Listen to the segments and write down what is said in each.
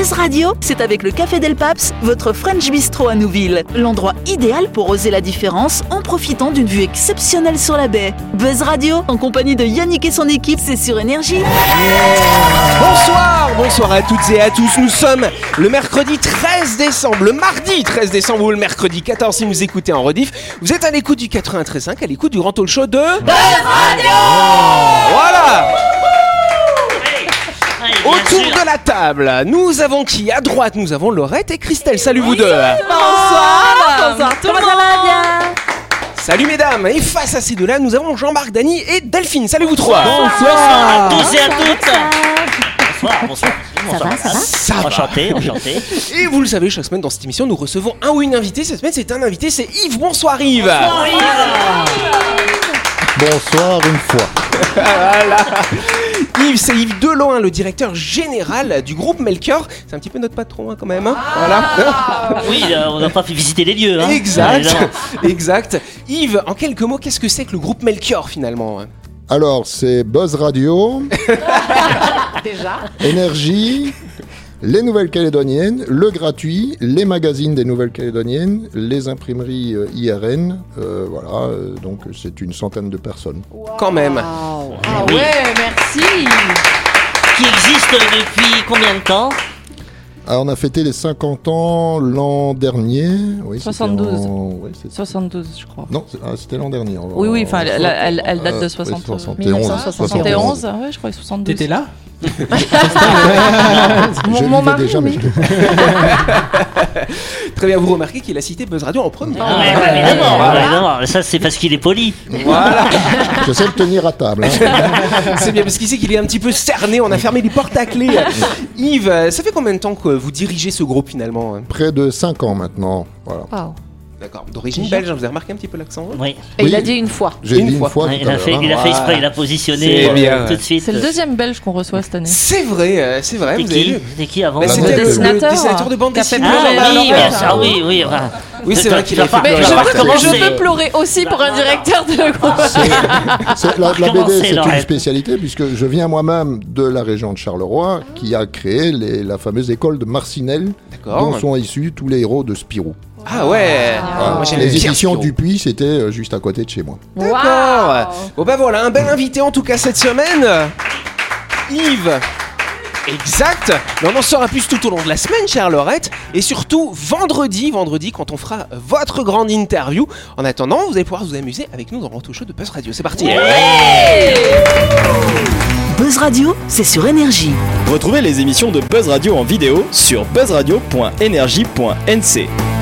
Buzz Radio, c'est avec le Café Del Paps, votre French Bistro à Nouville. L'endroit idéal pour oser la différence en profitant d'une vue exceptionnelle sur la baie. Buzz Radio, en compagnie de Yannick et son équipe, c'est sur Énergie. Bonsoir, bonsoir à toutes et à tous. Nous sommes le mercredi 13 décembre, le mardi 13 décembre ou le mercredi 14 si vous écoutez en rediff. Vous êtes à l'écoute du 93.5, à l'écoute du Grand Talk Show de Buzz Radio. Voilà. Autour de la table, nous avons qui À droite, nous avons Laurette et Christelle. Salut vous deux. Bonsoir Bonsoir tout le monde Salut mesdames. Et face à ces deux-là, nous avons Jean-Marc, Dany et Delphine. Salut vous trois. Bonsoir à tous et à toutes. Bonsoir, bonsoir. bonsoir. va, ça va Ça va. Enchanté, enchanté. Et vous le savez, chaque semaine dans cette émission, nous recevons un ou une invitée. Cette semaine, c'est un invité, c'est Yves. Bonsoir Yves. Bonsoir une fois. Voilà. Yves, c'est Yves Deloin, le directeur général du groupe Melchior. C'est un petit peu notre patron hein, quand même. hein. voilà. Oui, euh, on n'a pas fait visiter les lieux. Hein. Exact, exact. Yves, en quelques mots, qu'est-ce que c'est que le groupe Melchior finalement Alors, c'est Buzz Radio, Déjà Énergie, les Nouvelles-Calédoniennes, le gratuit, les magazines des Nouvelles-Calédoniennes, les imprimeries euh, IRN. euh, voilà, euh, donc c'est une centaine de personnes. Quand même. Ah ouais, merci Qui existe depuis combien de temps? Alors, on a fêté les 50 ans l'an dernier. Oui, c'était 72. en- c'est- 72, je crois. Non, ah, c'était l'an dernier. en- Oui, oui, enfin, en- elle, elle- elle date de ouais, 60, 71. 1971. Ouais, je crois 72. T'étais là? Mon- mon mari, déjà. Très bien, vous remarquez qu'il a cité Buzz Radio en premier. Ah ouais, bah, évidemment, bah, évidemment. Ça, c'est parce qu'il est poli. Voilà, je sais le tenir à table. hein. c'est bien parce qu'il sait qu'il est un petit peu cerné. On a fermé les portes à clé. Yves, ça fait combien de temps que vous dirigez ce groupe finalement? Hein Près de 5 ans maintenant. Voilà. Wow. D'accord, d'origine belge, vous avez remarqué un petit peu l'accent hein Oui. Et il a dit une fois. J'ai Une dit une fois. fois, Ouais, tout il, a fait, il a fait exprès, il a positionné C'est euh, bien, tout de suite. C'est le deuxième belge qu'on reçoit cette année. C'est vrai, euh, c'est vrai, C'était vous qui. C'était qui avant Bah, C'était note, le dessinateur. dessinateur de bande Qui a fait dessinée. Ah pleurer oui, bien sûr, oui, oui. Oui, c'est vrai qu'il a fait Je peux- pleurer aussi pour un directeur de groupe. C'est- la, BD, c'est une spécialité puisque je viens moi-même de la région de Charleroi qui a créé la fameuse école de Marcinelle dont sont issus tous les héros de Spirou. Ah ouais. Moi, j'aime les éditions. Dupuis, c'était euh, juste à côté de chez moi. D'accord. Bon bah voilà, un bel invité en tout cas cette semaine. Yves. Exact. Mais on en saura plus tout au long de la semaine, chère Laurette. Et surtout, vendredi, vendredi, quand on fera votre grande interview. En attendant, vous allez pouvoir vous amuser avec nous dans le Show de Buzz Radio. C'est parti. Buzz Radio, c'est sur Énergie. Retrouvez les émissions de Buzz Radio en vidéo sur buzzradio.energie.nc.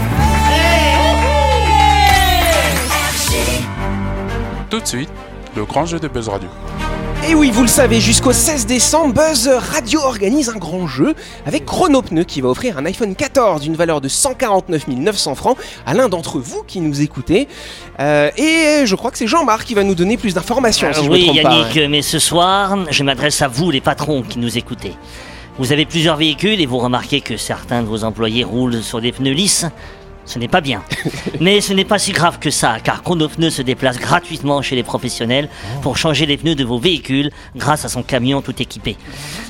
Tout de suite, le grand jeu de Buzz Radio. Et oui, vous le savez, jusqu'au 16 décembre, Buzz Radio organise un grand jeu avec Chronopneu qui va offrir un iPhone 14 d'une valeur de 149 900 francs à l'un d'entre vous qui nous écoutez. Euh, et je crois que c'est Jean-Marc qui va nous donner plus d'informations, si je me oui, pas. Yannick, mais ce soir, je m'adresse à vous, les patrons qui nous écoutez. Vous avez plusieurs véhicules et vous remarquez que certains de vos employés roulent sur des pneus lisses. Ce n'est pas bien. Mais ce n'est pas si grave que ça, car Chronopneu se déplace gratuitement chez les professionnels pour changer les pneus de vos véhicules grâce à son camion tout équipé.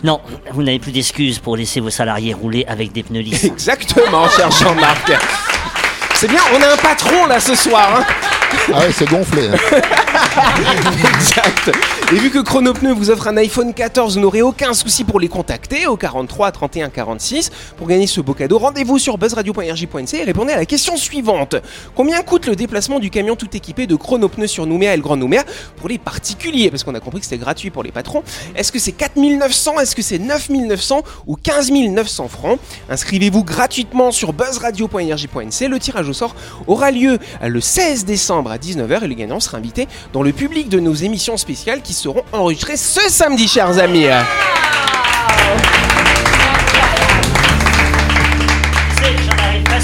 Non, vous n'avez plus d'excuses pour laisser vos salariés rouler avec des pneus lisses. Exactement, cher Jean-Marc. C'est bien, on a un patron là ce soir. hein. Ah ouais, c'est gonflé. hein. exact. Et vu que Chronopneu vous offre un iPhone 14, vous n'aurez aucun souci pour les contacter au 43 31 46. Pour gagner ce beau cadeau, rendez-vous sur buzzradio.rj.nc et répondez à la question suivante. Combien coûte le déplacement du camion tout équipé de Chronopneu sur Nouméa et le Grand Nouméa pour les particuliers? Parce qu'on a compris que c'était gratuit pour les patrons. Est-ce que c'est 4900 Est-ce que c'est 9900 ou 15 900 francs? Inscrivez-vous gratuitement sur buzzradio.rj.nc. Le tirage au sort aura lieu le 16 décembre à 19h et le gagnant sera invité dans le public de nos émissions spéciales qui seront enregistrées ce samedi, chers amis.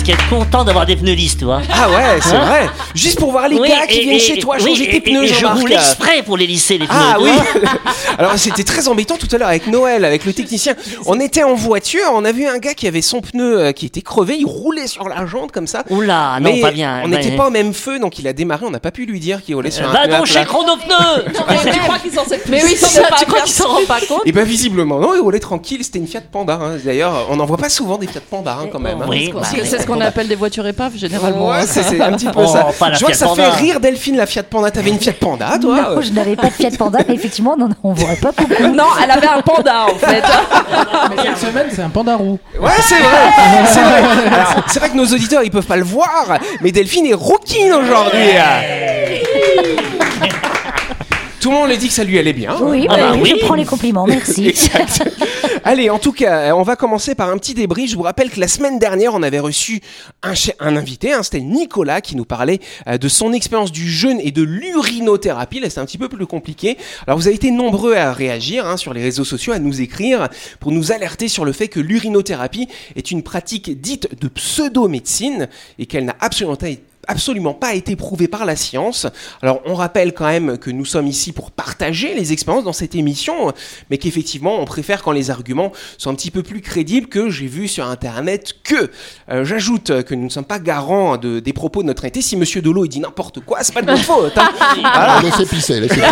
Être content d'avoir des pneus lisses, tu vois. Ah ouais, c'est Hein vrai. Juste pour voir les Oui, gars qui et- viennent et- chez toi oui, changer tes pneus, et je roule exprès pour les lisser, les pneus. Ah oui. Alors c'était très embêtant tout à l'heure avec Noël, avec le technicien. On était en voiture, on a vu un gars qui avait son pneu euh, qui était crevé, il roulait sur la jante comme ça. Oula, non, Mais pas bien. On Bah, n'était pas au même feu, donc il a démarré, on n'a pas pu lui dire qu'il roulait sur un Va pneu à donc chez Chronopneu tu crois qu'ils s'en Mais oui, tu crois bien qu'ils s'en rendent pas compte Et ben visiblement non, il roulait tranquille, c'était une Fiat Panda. hein. D'ailleurs, on n'en voit pas souvent des Fiat Panda hein, quand même. hein. Oui, bah, C'est c'est ce qu'on appelle des voitures épaves généralement. Ouais, c'est c'est un petit peu Oh, ça. Je vois que ça fait rire Delphine la Fiat Panda. T'avais une Fiat Panda, toi Non, euh je n'avais pas de Fiat Panda, mais effectivement, non, on voit pas beaucoup. Non, elle avait un panda en fait. Mais cette semaine, c'est un panda roux. Ouais, c'est vrai. C'est vrai. Alors, c'est vrai que nos auditeurs ils peuvent pas le voir, mais Delphine est rouquine aujourd'hui. Tout le monde lui dit que ça lui allait bien. Oui, Ah bah bah oui. je prends les compliments, merci. Exact. Allez, en tout cas, on va commencer par un petit débrief. Je vous rappelle que la semaine dernière, on avait reçu un, invité, hein, c'était Nicolas, qui nous parlait euh, de son expérience du jeûne et de l'urinothérapie. Là, c'est un petit peu plus compliqué. Alors, vous avez été nombreux à réagir hein, sur les réseaux sociaux, à nous écrire pour nous alerter sur le fait que l'urinothérapie est une pratique dite de pseudo-médecine et qu'elle n'a absolument pas absolument pas été prouvé par la science. Alors on rappelle quand même que nous sommes ici pour partager les expériences dans cette émission, mais qu'effectivement on préfère quand les arguments sont un petit peu plus crédibles que j'ai vu sur internet que. Euh, J'ajoute que nous ne sommes pas garants de, des propos de notre invité. Si Monsieur Dolo il dit n'importe quoi, c'est pas de notre faute. hein. Laissez pisser, laissez pisser.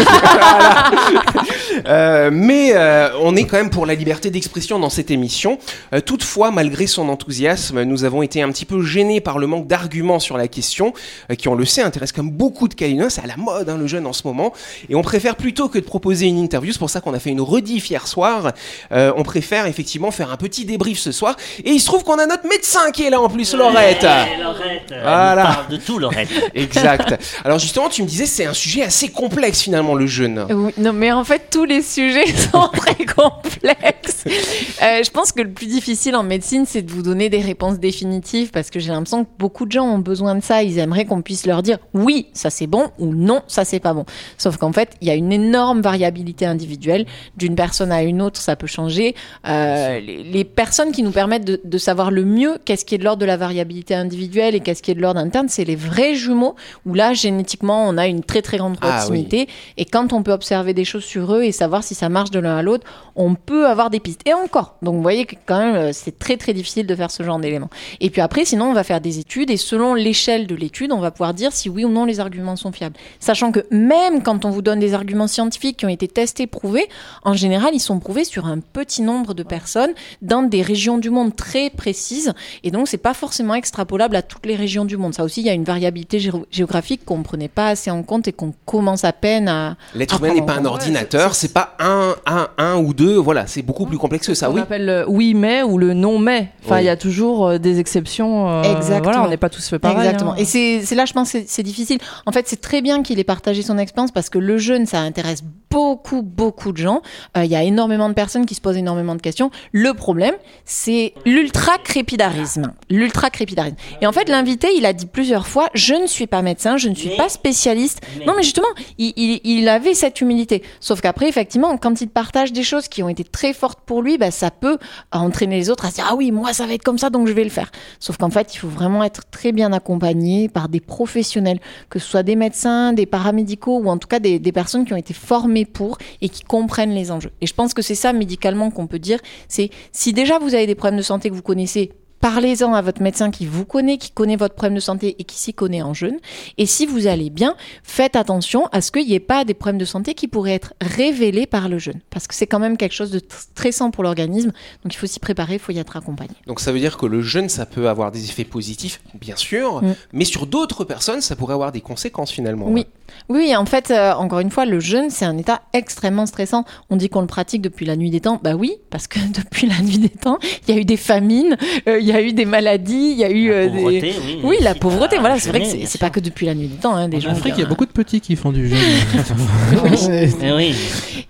Euh, mais euh, on est quand même pour la liberté d'expression dans cette émission. Toutefois, malgré son enthousiasme, nous avons été un petit peu gênés par le manque d'arguments sur la question, euh, qui on le sait intéresse comme beaucoup de Calinois, c'est à la mode hein, le jeune en ce moment, et on préfère plutôt que de proposer une interview, c'est pour ça qu'on a fait une rediff hier soir, euh, on préfère effectivement faire un petit débrief ce soir, et il se trouve qu'on a notre médecin qui est là en plus, Laurette. Eh, Laurette, elle Voilà. parle de tout, Laurette. Exact. Alors justement, tu me disais c'est un sujet assez complexe finalement le jeûne. Oui, non, mais en fait, tous les sujets sont très complexes. Euh, je pense que le plus difficile en médecine, c'est de vous donner des réponses définitives parce que j'ai l'impression que beaucoup de gens ont besoin de ça. Ils aimeraient qu'on puisse leur dire oui, ça c'est bon ou non, ça c'est pas bon. Sauf qu'en fait, il y a une énorme variabilité individuelle. D'une personne à une autre, ça peut changer. Euh, les, les personnes qui nous permettent de, de savoir le mieux qu'est-ce qui est de l'ordre de la variabilité individuelle et qu'est-ce qui est de l'ordre interne, c'est les vrais jumeaux où là, génétiquement, on a une très très grande Ah, proximité. Et quand on peut observer des choses sur eux et savoir si ça marche de l'un à l'autre, on peut avoir des pistes. Et encore. Donc vous voyez que quand même, euh, c'est très très difficile de faire ce genre d'éléments. Et puis après, sinon, on va faire des études et selon l'échelle de l'étude, on va pouvoir dire si oui ou non les arguments sont fiables. Sachant que même quand on vous donne des arguments scientifiques qui ont été testés, prouvés, en général, ils sont prouvés sur un petit nombre de personnes dans des régions du monde très précises. Et donc, c'est pas forcément extrapolable à toutes les régions du monde. Ça aussi, il y a une variabilité géo- géographique qu'on prenait pas assez en compte et qu'on commence à peine à. L'être humain n'est pas un ordinateur, c'est pas un, un, un ou deux, voilà, c'est beaucoup plus complexe que ça, on oui. appelle le oui mais ou le non mais. Enfin, il Oui. y a toujours euh, des exceptions. euh, Exactement. Voilà, on n'est pas tous fait pareil. Exactement. hein. Et c'est là, je pense, c'est difficile. En fait, c'est très bien qu'il ait partagé son expérience parce que le jeûne, ça intéresse beaucoup, beaucoup de gens. Euh, Il y a énormément de personnes qui se posent énormément de questions. Le problème, c'est l'ultra-crépidarisme. L'ultra-crépidarisme. Et en fait, l'invité, il a dit plusieurs fois, je ne suis pas médecin, je ne suis pas spécialiste. Non, mais justement, il, avait cette humilité. Sauf qu'après, effectivement, quand il partage des choses qui ont été très fortes pour lui, bah, ça peut entraîner les autres à se dire, ah oui, moi, ça va être comme ça, donc je vais le faire. Sauf qu'en fait, il faut vraiment être très bien accompagné par des professionnels, que ce soit des médecins, des paramédicaux ou en tout cas des personnes qui ont été formées pour et qui comprennent les enjeux. Et je pense que c'est ça médicalement qu'on peut dire, c'est si déjà vous avez des problèmes de santé que vous connaissez, Parlez-en à votre médecin qui vous connaît, qui connaît votre problème de santé et qui s'y connaît en jeûne. Et si vous allez bien, faites attention à ce qu'il n'y ait pas des problèmes de santé qui pourraient être révélés par le jeûne. Parce que c'est quand même quelque chose de tr- stressant pour l'organisme. Donc il faut s'y préparer, il faut y être accompagné. Donc ça veut dire que le jeûne, ça peut avoir des effets positifs, bien sûr, Mm. mais sur d'autres personnes, ça pourrait avoir des conséquences finalement. Oui. Oui, en fait, euh, encore une fois, le jeûne, c'est un état extrêmement stressant. On dit qu'on le pratique depuis la nuit des temps. Bah oui, parce que depuis la nuit des temps, il y a eu des famines, euh, il y a eu des maladies, il y a eu La euh, pauvreté, des... oui. Oui, la pauvreté, voilà, c'est vrai que c'est pas que depuis la nuit des temps. Hein, des En gens Afrique, il y a beaucoup de petits qui font du jeûne. Eh oui.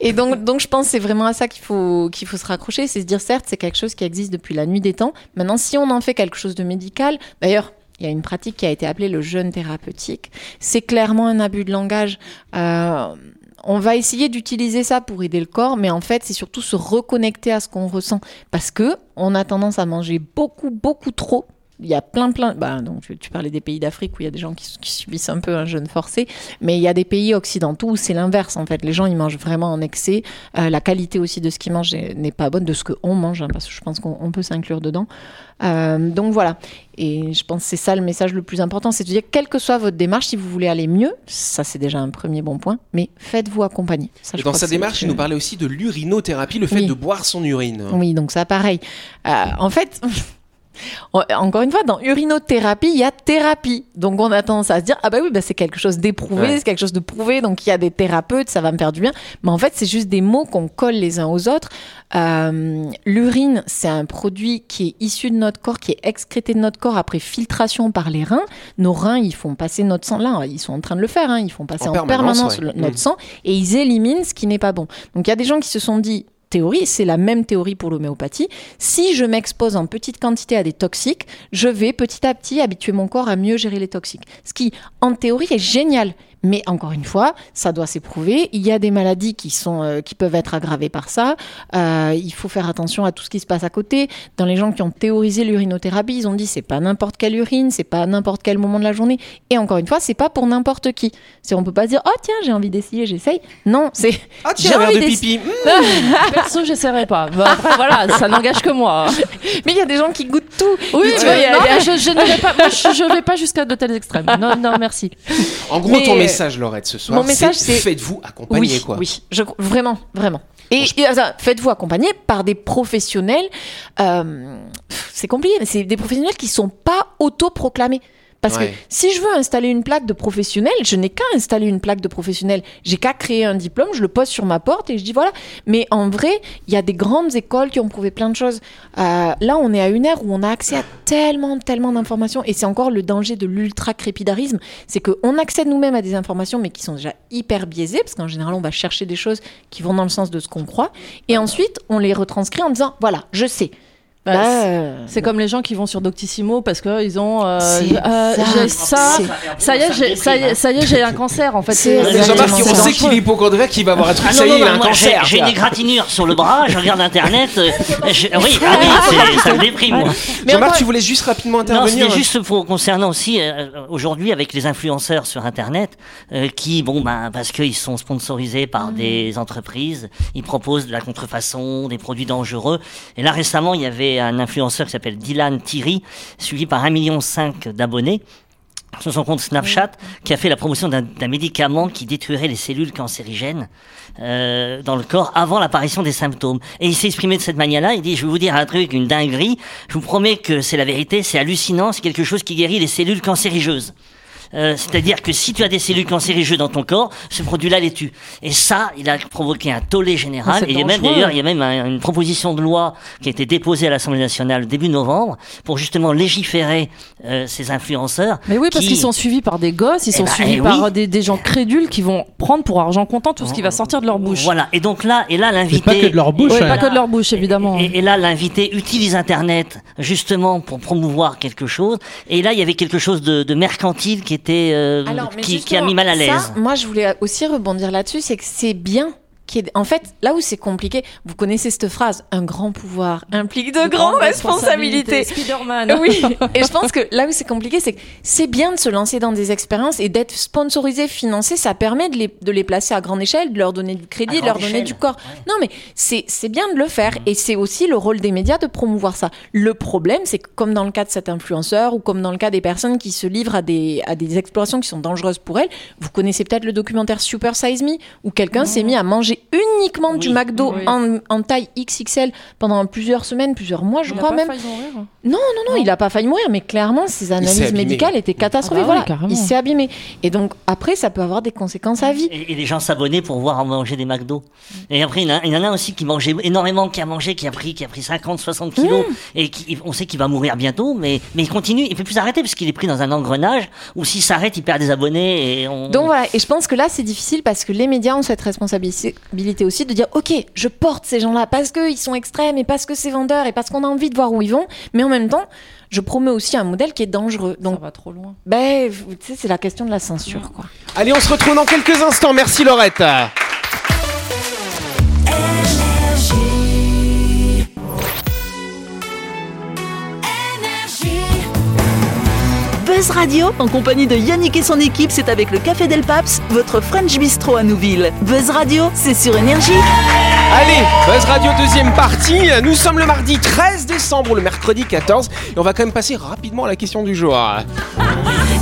Et donc, donc je pense que c'est vraiment à ça qu'il faut, qu'il faut se raccrocher, c'est se dire certes, c'est quelque chose qui existe depuis la nuit des temps. Maintenant, si on en fait quelque chose de médical, d'ailleurs, il y a une pratique qui a été appelée le jeûne thérapeutique. C'est clairement un abus de langage. Euh, on va essayer d'utiliser ça pour aider le corps, mais en fait, c'est surtout se reconnecter à ce qu'on ressent, parce que on a tendance à manger beaucoup, beaucoup trop il y a plein, plein. Bah, donc, tu, tu parlais des pays d'Afrique où il y a des gens qui, qui subissent un peu un jeûne forcé, mais il y a des pays occidentaux où c'est l'inverse en fait. Les gens ils mangent vraiment en excès. Euh, la qualité aussi de ce qu'ils mangent est- n'est pas bonne, de ce qu'on mange, hein, parce que je pense qu'on on peut s'inclure dedans. Euh, donc voilà. Et je pense que c'est ça le message le plus important, c'est de dire, quelle que soit votre démarche, si vous voulez aller mieux, ça c'est déjà un premier bon point, mais faites-vous accompagner. Ça, Et je dans sa que démarche, il nous parlait aussi de l'urinothérapie, le fait Oui. de boire son urine. Oui, donc ça pareil. Euh, en fait, encore une fois, dans urinothérapie, il y a thérapie. Donc on a tendance à se dire, ah bah oui, bah c'est quelque chose d'éprouvé, Ouais. c'est quelque chose de prouvé, donc il y a des thérapeutes, ça va me faire du bien. Mais en fait, c'est juste des mots qu'on colle les uns aux autres. Euh, L'urine, c'est un produit qui est issu de notre corps, qui est excrété de notre corps après filtration par les reins. Nos reins, ils font passer notre sang. Là, ils sont en train de le faire. hein. Ils font passer En en, permanence, permanence, ouais. le- notre Mm. sang et ils éliminent ce qui n'est pas bon. Donc il y a des gens qui se sont dit théorie, c'est la même théorie pour l'homéopathie. Si je m'expose en petite quantité à des toxiques, je vais petit à petit habituer mon corps à mieux gérer les toxiques. Ce qui, en théorie, est génial. Mais encore une fois, ça doit s'éprouver. Il y a des maladies qui sont, euh, qui peuvent être aggravées par ça. Euh, il faut faire attention à tout ce qui se passe à côté. Dans les gens qui ont théorisé l'urinothérapie, ils ont dit c'est pas n'importe quelle urine, c'est pas à n'importe quel moment de la journée. Et encore une fois, c'est pas pour n'importe qui. C'est on peut pas dire oh tiens j'ai envie d'essayer, j'essaye. Non, c'est Ah J'ai envie de pipi. Mmh. Perso, j'essaierai pas. Bah, après, voilà, ça n'engage que moi. Mais il y a des gens qui goûtent tout. Oui, tu vois, y a- y a- je, je ne vais pas, moi, je, je vais pas jusqu'à de tels extrêmes. Non, non, merci. En gros, Mais, ton euh, message, Laurette, ce soir, mon message, c'est faites-vous accompagner, oui, quoi. oui, je, vraiment, vraiment. Et, et, enfin, faites-vous accompagner par des professionnels. euh, c'est compliqué, mais c'est des professionnels qui sont pas autoproclamés. Parce Ouais. que si je veux installer une plaque de professionnel, je n'ai qu'à installer une plaque de professionnel. J'ai qu'à créer un diplôme, je le pose sur ma porte et je dis voilà. Mais en vrai, il y a des grandes écoles qui ont prouvé plein de choses. Euh, là, on est à une ère où on a accès à tellement, tellement d'informations. Et c'est encore le danger de l'ultra-crépidarisme. C'est qu'on accède nous-mêmes à des informations, mais qui sont déjà hyper biaisées, parce qu'en général, on va chercher des choses qui vont dans le sens de ce qu'on croit. Et ensuite, on les retranscrit en disant voilà, je sais. Bah, Bah, c'est- euh, C'est comme les gens qui vont sur Doctissimo parce que ils ont. euh, euh, ça. j'ai ça. Ça y est, j'ai- ça y est, ça y est, j'ai un cancer en fait. C'est on ça. sait qu'il est hypochondriaque, qu'il va avoir un truc, Ah ça non, y est, non, il a non, un cancer. J'ai des gratinures sur le bras, je regarde internet. euh, je- oui, ah oui, ça me déprime, moi. Mais Jean-Marc, tu voulais juste rapidement Non, intervenir c'était juste pour concernant aussi euh, aujourd'hui avec les influenceurs sur Internet euh, qui, bon, ben, parce qu'ils sont sponsorisés par des entreprises, ils proposent de la contrefaçon, des produits dangereux. Et là récemment, il y avait un influenceur qui s'appelle Dylan Thierry, suivi par 1,5 million d'abonnés sur son compte Snapchat, qui a fait la promotion d'un d'un médicament qui détruirait les cellules cancérigènes euh, dans le corps avant l'apparition des symptômes. Et il s'est exprimé de cette manière-là. Il dit "Je vais vous dire un truc, une dinguerie. Je vous promets que c'est la vérité. C'est hallucinant. C'est quelque chose qui guérit les cellules cancérigeuses." Euh, C'est-à-dire que si tu as des cellules cancérigeuses dans ton corps, ce produit-là les tue. Et ça, il a provoqué un tollé Ah, général. c'est Et il y a même d'ailleurs, il y a même un- une proposition de loi qui a été déposée à l'Assemblée nationale début novembre pour justement légiférer euh, ces influenceurs. Mais oui, parce qui- qu'ils sont suivis par des gosses, ils Eh sont ben, suivis eh par oui. des, des gens crédules qui vont prendre pour argent comptant tout ce qui va sortir de leur bouche. Voilà. Et donc là, et là, l'invité. pas que de leur bouche. Ouais, hein. pas que de leur bouche, évidemment. Et, et là, l'invité utilise Internet justement pour promouvoir quelque chose. Et là, il y avait quelque chose de, de mercantile qui était euh, Alors, qui, qui a mis mal à l'aise. moi, je voulais aussi rebondir là-dessus, c'est que c'est bien. En fait, là où c'est compliqué, vous connaissez cette phrase, un grand pouvoir implique de, grandes responsabilités. Spider-Man. Oui, et je pense que là où c'est compliqué, c'est que c'est bien de se lancer dans des expériences et d'être sponsorisé, financé, ça permet de les, de les placer à grande échelle, de leur donner du crédit, de leur donner du corps. ouais. Non, mais c'est c'est bien de le faire et c'est aussi le rôle des médias de promouvoir ça. Le problème, c'est que comme dans le cas de cet influenceur ou comme dans le cas des personnes qui se livrent à des, à des explorations qui sont dangereuses pour elles, vous connaissez peut-être le documentaire Super Size Me où quelqu'un s'est mis à manger uniquement du. McDo Oui. en, en taille XXL pendant plusieurs semaines, plusieurs mois, je Il a crois pas même. failli mourir. Non, non, non, il a pas failli mourir, mais clairement, ses analyses médicales étaient catastrophiques. Ah bah oui, voilà, il s'est abîmé. Et donc, après, ça peut avoir des conséquences à vie. Et, et les gens s'abonnaient pour voir manger des McDo. Et après, il y, en a, il y en a aussi qui mangeait énormément, qui a mangé, qui a pris, qui a pris 50, 60 kilos, Mmh. et qui, on sait qu'il va mourir bientôt, mais, mais il continue, il peut plus arrêter parce qu'il est pris dans un engrenage où s'il s'arrête, il perd des abonnés et on. Donc voilà, et je pense que là, c'est difficile parce que les médias ont cette responsabilité aussi de dire, OK, je porte ces gens-là parce qu'ils sont extrêmes et parce que c'est vendeur et parce qu'on a envie de voir où ils vont, mais en même temps, je promets aussi un modèle qui est dangereux. Ça Donc, va trop loin. ben, tu sais, c'est la question de la censure, quoi. Allez, on se retrouve dans quelques instants. Merci Laurette. Buzz Radio, en compagnie de Yannick et son équipe, c'est avec le Café Del Paps, votre French Bistro à Nouville. Buzz Radio, c'est sur Énergie. Allez, Buzz Radio deuxième partie. Nous sommes le mardi 13 décembre, le mercredi 14. Et on va quand même passer rapidement à la question du jour.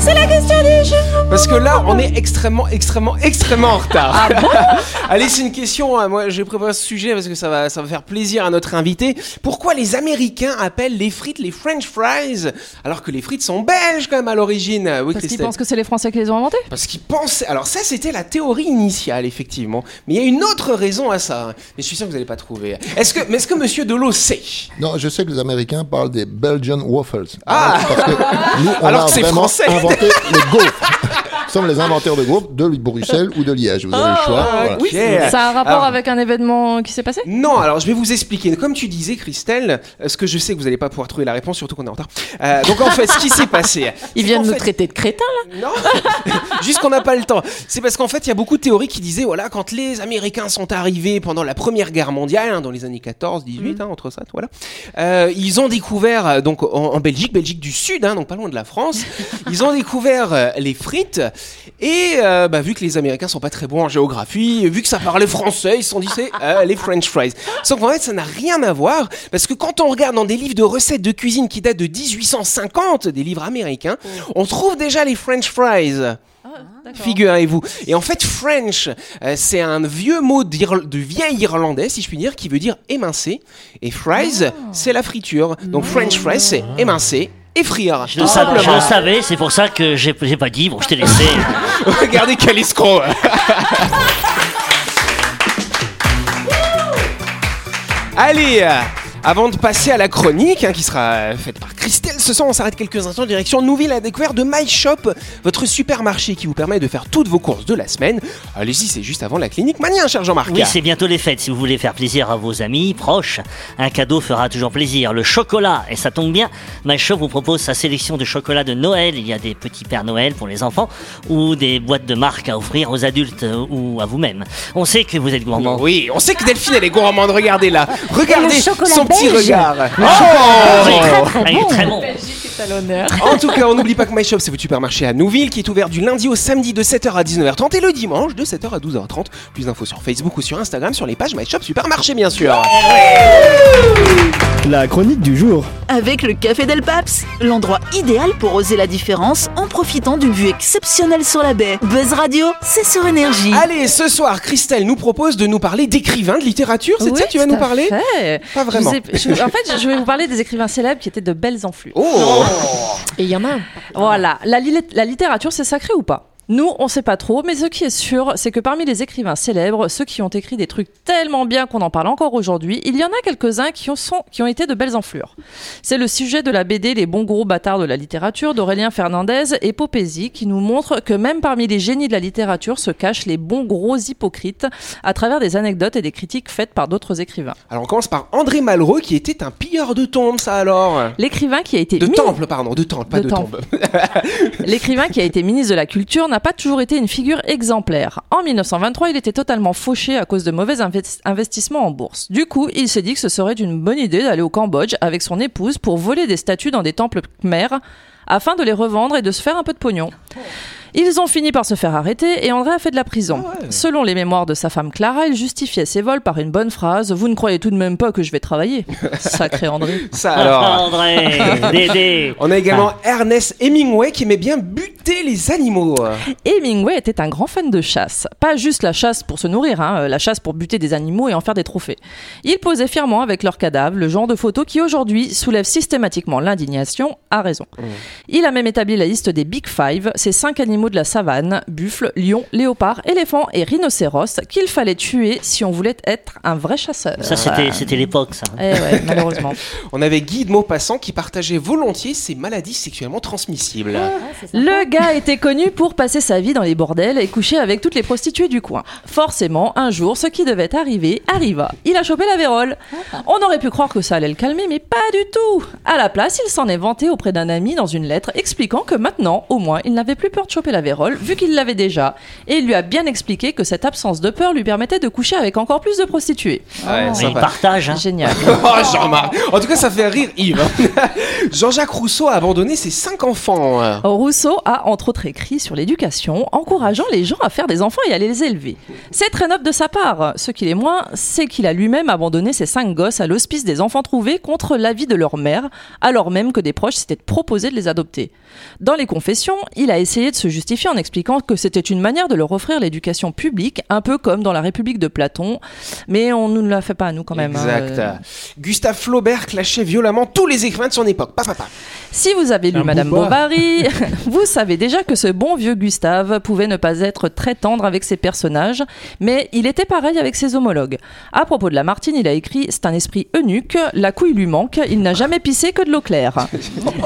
C'est la question du jour. Parce que là, on est extrêmement, extrêmement, extrêmement en retard. Allez, c'est une question. hein, Moi, j'ai préparé ce sujet parce que ça va, ça va faire plaisir à notre invité. Pourquoi les Américains appellent les frites les French fries alors que les frites sont belges quand même à l'origine? Oui, Parce qu'ils pensent que c'est les Français qui les ont inventés? Parce qu'ils pensaient. Alors ça, c'était la théorie initiale, effectivement. Mais il y a une autre raison à ça. hein. Mais je suis sûr que vous n'allez pas trouver. Est-ce que, mais est-ce que Monsieur Delot sait? Non, je sais que les Américains parlent des Belgian waffles. Ah Parce que nous, on Alors a que c'est français. inventé les gaufres. Nous sommes les inventeurs de gaufres de Bruxelles ou de Liège. Vous avez le choix. Voilà. Ok. Ça a un rapport Alors- avec un événement qui s'est passé? Non, alors je vais vous expliquer. Comme tu disais, Christelle, euh, ce que je sais que vous n'allez pas pouvoir trouver la réponse, surtout qu'on est en retard. Euh, donc en fait, ce qui s'est passé. Ils viennent nous fait- traiter de crétins, là Non, juste qu'on n'a pas le temps. C'est parce qu'en fait, il y a beaucoup de théories qui disaient, voilà, quand les Américains sont arrivés pendant la Première Guerre mondiale, hein, dans les années 14, 18, hein, entre ça, voilà, euh, ils ont découvert, donc en, en Belgique, Belgique du Sud, hein, donc pas loin de la France, ils ont découvert euh, les frites, et euh, bah, vu que les Américains sont pas très bons en géographie, vu que ça parlait français, ils se sont dit, c'est euh, les French fries. Sauf qu'en fait, ça n'a rien à voir, parce que quand on regarde dans des livres de recettes de cuisine qui datent de 1850, des livres américains, on trouve déjà les French fries. Figurez-vous. Et en fait, French, euh, c'est un vieux mot de vieil irlandais, si je puis dire, qui veut dire émincer. Et fries, c'est la friture. Donc French fries, c'est émincer et frire. Je le, savais, je simplement. le savais, c'est pour ça que j'ai pas dit, bon, je t'ai laissé. Regardez quel escroc. Allez, avant de passer à la chronique, hein, qui sera faite par Christelle, ce soir on s'arrête quelques instants en direction Nouville à la découverte de My Shop, votre supermarché qui vous permet de faire toutes vos courses de la semaine. Allez-y, c'est juste avant la clinique Mania, cher Jean-Marc. Oui, c'est bientôt les fêtes. Si vous voulez faire plaisir à vos amis, proches, un cadeau fera toujours plaisir. Le chocolat, et ça tombe bien, MyShop vous propose sa sélection de chocolats de Noël. Il y a des petits Pères Noël pour les enfants ou des boîtes de marque à offrir aux adultes ou à vous-même. On sait que vous êtes gourmand. Oui, on sait que Delphine elle est gourmande, regardez là. Regardez le chocolat son petit belge. regard. Oui, Oh ah, il En tout cas, on n'oublie pas que My Shop, c'est votre supermarché à Nouville qui est ouvert du lundi au samedi de 7h à 19h30 et le dimanche de 7h à 12h30. Plus d'infos sur Facebook ou sur Instagram sur les pages My Shop Supermarché, bien sûr. La chronique du jour. Avec le Café Del Paps, l'endroit idéal pour oser la différence en profitant d'une vue exceptionnelle sur la baie. Buzz Radio, c'est sur Énergie. Allez, ce soir, Christelle nous propose de nous parler d'écrivains de littérature. C'est Oui, ça que tu vas nous parler? fait. Pas vraiment. vous ai- je- en fait, je vais vous parler des écrivains célèbres qui étaient de belles enflures. Oh Et il y en a un. Voilà, la, li- la littérature, c'est sacré ou pas? Nous, on sait pas trop, mais ce qui est sûr, c'est que parmi les écrivains célèbres, ceux qui ont écrit des trucs tellement bien qu'on en parle encore aujourd'hui, il y en a quelques-uns qui, ont- sont- qui ont été de belles enflures. C'est le sujet de la BD Les bons gros bâtards de la littérature d'Aurélien Fernandez et Popézy qui nous montre que même parmi les génies de la littérature se cachent les bons gros hypocrites à travers des anecdotes et des critiques faites par d'autres écrivains. Alors on commence par André Malraux qui était un pilleur de tombes, ça alors? L'écrivain qui a été De temples, pardon, de temples, pas De de, tombes. L'écrivain qui a été ministre de la Culture n'a pas toujours été une figure exemplaire. En 1923, il était totalement fauché à cause de mauvais inves- investissements en bourse. Du coup, il s'est dit que ce serait une bonne idée d'aller au Cambodge avec son épouse pour voler des statues dans des temples khmers afin de les revendre et de se faire un peu de pognon. Ils ont fini par se faire arrêter et André a fait de la prison. Selon les mémoires de sa femme Clara, il justifiait ses vols par une bonne phrase Vous ne croyez tout de même pas que je vais travailler Sacré André. Ça alors. André, Dédé. On a également Ernest Hemingway qui aimait bien buter les animaux. Hemingway était un grand fan de chasse. Pas juste la chasse pour se nourrir, hein, euh, la chasse pour buter des animaux et en faire des trophées. Il posait fièrement avec leurs cadavres, le genre de photo qui aujourd'hui soulève systématiquement l'indignation, à raison. Il a même établi la liste des Big Five, ces cinq animaux de la savane, buffles, lions, léopards, éléphants et rhinocéros, qu'il fallait tuer si on voulait être un vrai chasseur. Ça, c'était c'était l'époque, ça. Eh ouais, malheureusement. On avait Guy de Maupassant qui partageait volontiers ses maladies sexuellement transmissibles. Le gars gars était connu pour passer sa vie dans les bordels et coucher avec toutes les prostituées du coin. Forcément, un jour, ce qui devait arriver arriva. Il a chopé la vérole. On aurait pu croire que ça allait le calmer, mais pas du tout. À la place, il s'en est vanté auprès d'un ami dans une lettre expliquant que maintenant, au moins, il n'avait plus peur de choper la vérole vu qu'il l'avait déjà. Et il lui a bien expliqué que cette absence de peur lui permettait de coucher avec encore plus de prostituées. Ouais, Mais il partage. hein. Génial. Oh, Jean-Marc En tout cas, ça fait rire Yves. Jean-Jacques Rousseau a abandonné ses cinq enfants. Rousseau a entre autres écrit sur l'éducation, encourageant les gens à faire des enfants et à les élever. C'est très noble de sa part. Ce qu'il est moins, c'est qu'il a lui-même abandonné ses cinq gosses à l'hospice des enfants trouvés contre l'avis de leur mère, alors même que des proches s'étaient proposés de les adopter. Dans les confessions, il a essayé de se justifier en expliquant que c'était une manière de leur offrir l'éducation publique, un peu comme dans la République de Platon, mais on ne la fait pas à nous quand même. hein. Exact. Euh, Gustave Flaubert clashait violemment tous les écrivains de son époque. Pa, pa, pa. Si vous avez lu Un Madame. Bovary, vous savez déjà que ce bon vieux Gustave pouvait ne pas être très tendre avec ses personnages, mais il était pareil avec ses homologues. À propos de Lamartine, il a écrit C'est un esprit eunuque, la couille lui manque, il n'a jamais pissé que de l'eau claire.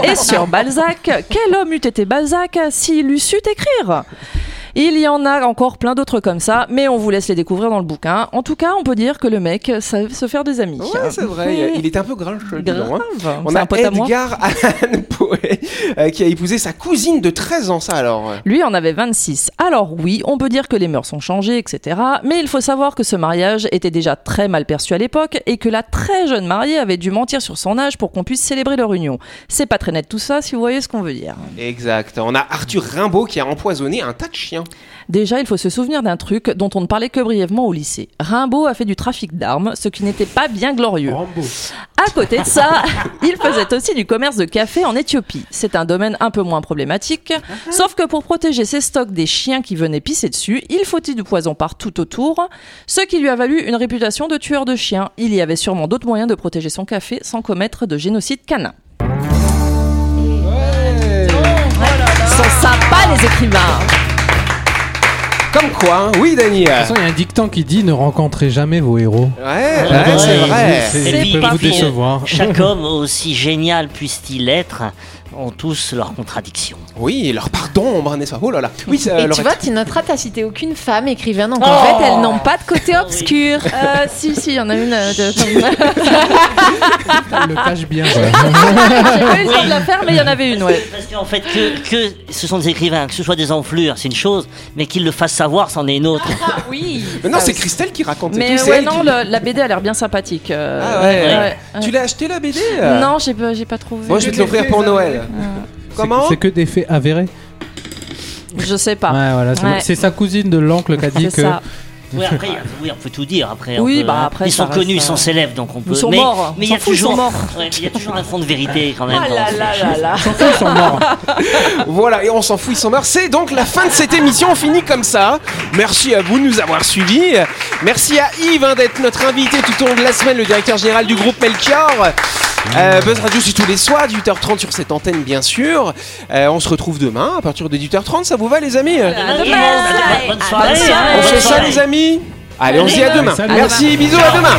Et sur Balzac, quel homme eût été Balzac s'il eût su écrire il y en a encore plein d'autres comme ça, mais on vous laisse les découvrir dans le bouquin. En tout cas, on peut dire que le mec savait se faire des amis. Ouais, c'est vrai. Il était un peu donc, hein. Grave. On a un. Edgar Allan Poe euh, qui a épousé sa cousine de 13 ans, ça alors. Lui en avait 26. Alors oui, on peut dire que les mœurs ont changé, etc. Mais il faut savoir que ce mariage était déjà très mal perçu à l'époque et que la très jeune mariée avait dû mentir sur son âge pour qu'on puisse célébrer leur union. C'est pas très net tout ça, si vous voyez ce qu'on veut dire. Exact. On a Arthur Rimbaud qui a empoisonné un tas de chiens. Déjà, il faut se souvenir d'un truc dont on ne parlait que brièvement au lycée. Rimbaud a fait du trafic d'armes, ce qui n'était pas bien glorieux. Rambo. À côté de ça, il faisait aussi du commerce de café en Éthiopie. C'est un domaine un peu moins problématique, sauf que pour protéger ses stocks des chiens qui venaient pisser dessus, il fautait du poison partout autour, ce qui lui a valu une réputation de tueur de chiens. Il y avait sûrement d'autres moyens de protéger son café sans commettre de génocide canin. Ils sont sympas les écrivains Comme quoi, hein. oui, Dany. De toute façon, il y a un dicton qui dit ne rencontrez jamais vos héros. Ouais, Ouais, ouais, c'est vrai. Ils peuvent vous décevoir. Chaque homme, aussi génial puisse-t-il être, ont tous leurs contradictions. Oui, leur part d'ombre, n'est-ce pas Oh là là. Oui, ça, Et tu vois, tu noteras, t'as cité aucune femme écrivaine, donc Oh en fait, elles n'ont pas de côté obscur. Euh, si, si, il y en a une. euh, de- Elle le cache bien. quoi. J'ai pas eu le temps de la faire, mais il y en avait une, ouais. Parce qu'en fait, que, que ce sont des écrivains, que ce soit des enflures, c'est une chose, mais qu'ils le fassent savoir, c'en est une autre. Oui. Mais non, c'est Christelle qui raconte Mais tout. c'est ouais, elle non, qui- le- la BD a l'air bien sympathique. euh, Ah ouais. ouais. Tu l'as acheté la BD Non, j'ai pas, j'ai pas trouvé. Moi, je vais te l'offrir pour Noël. Comment C'est que des faits avérés. Je sais pas. Ouais, voilà, c'est Ouais. c'est sa cousine de l'oncle qui a dit C'est que. ça. Oui, après, oui, on peut tout dire. Après, on Oui, peut- bah, après, ils ça sont connus, ils sont célèbres, donc on peut. sont mais, morts. Mais il y a s'en fout, ils sont toujours, morts. ouais, il y a toujours un fond de vérité quand même. Ah dans là ces là là là. Ils sont morts. Voilà, et on s'en fout, ils sont morts. C'est donc la fin de cette émission, on finit comme ça. Merci à vous de nous avoir suivis. Merci à Yves hein, d'être notre invité tout au long de la semaine, le directeur général du groupe Melchior. Euh, Buzz Radio, c'est tous les soirs, 18h30 sur cette antenne, bien sûr. Euh, on se retrouve demain à partir de 18h30, ça vous va, les amis. Bonne soirée. Bonne soirée. On fait ça, les amis Allez, on se dit à demain. Merci, bisous, à demain.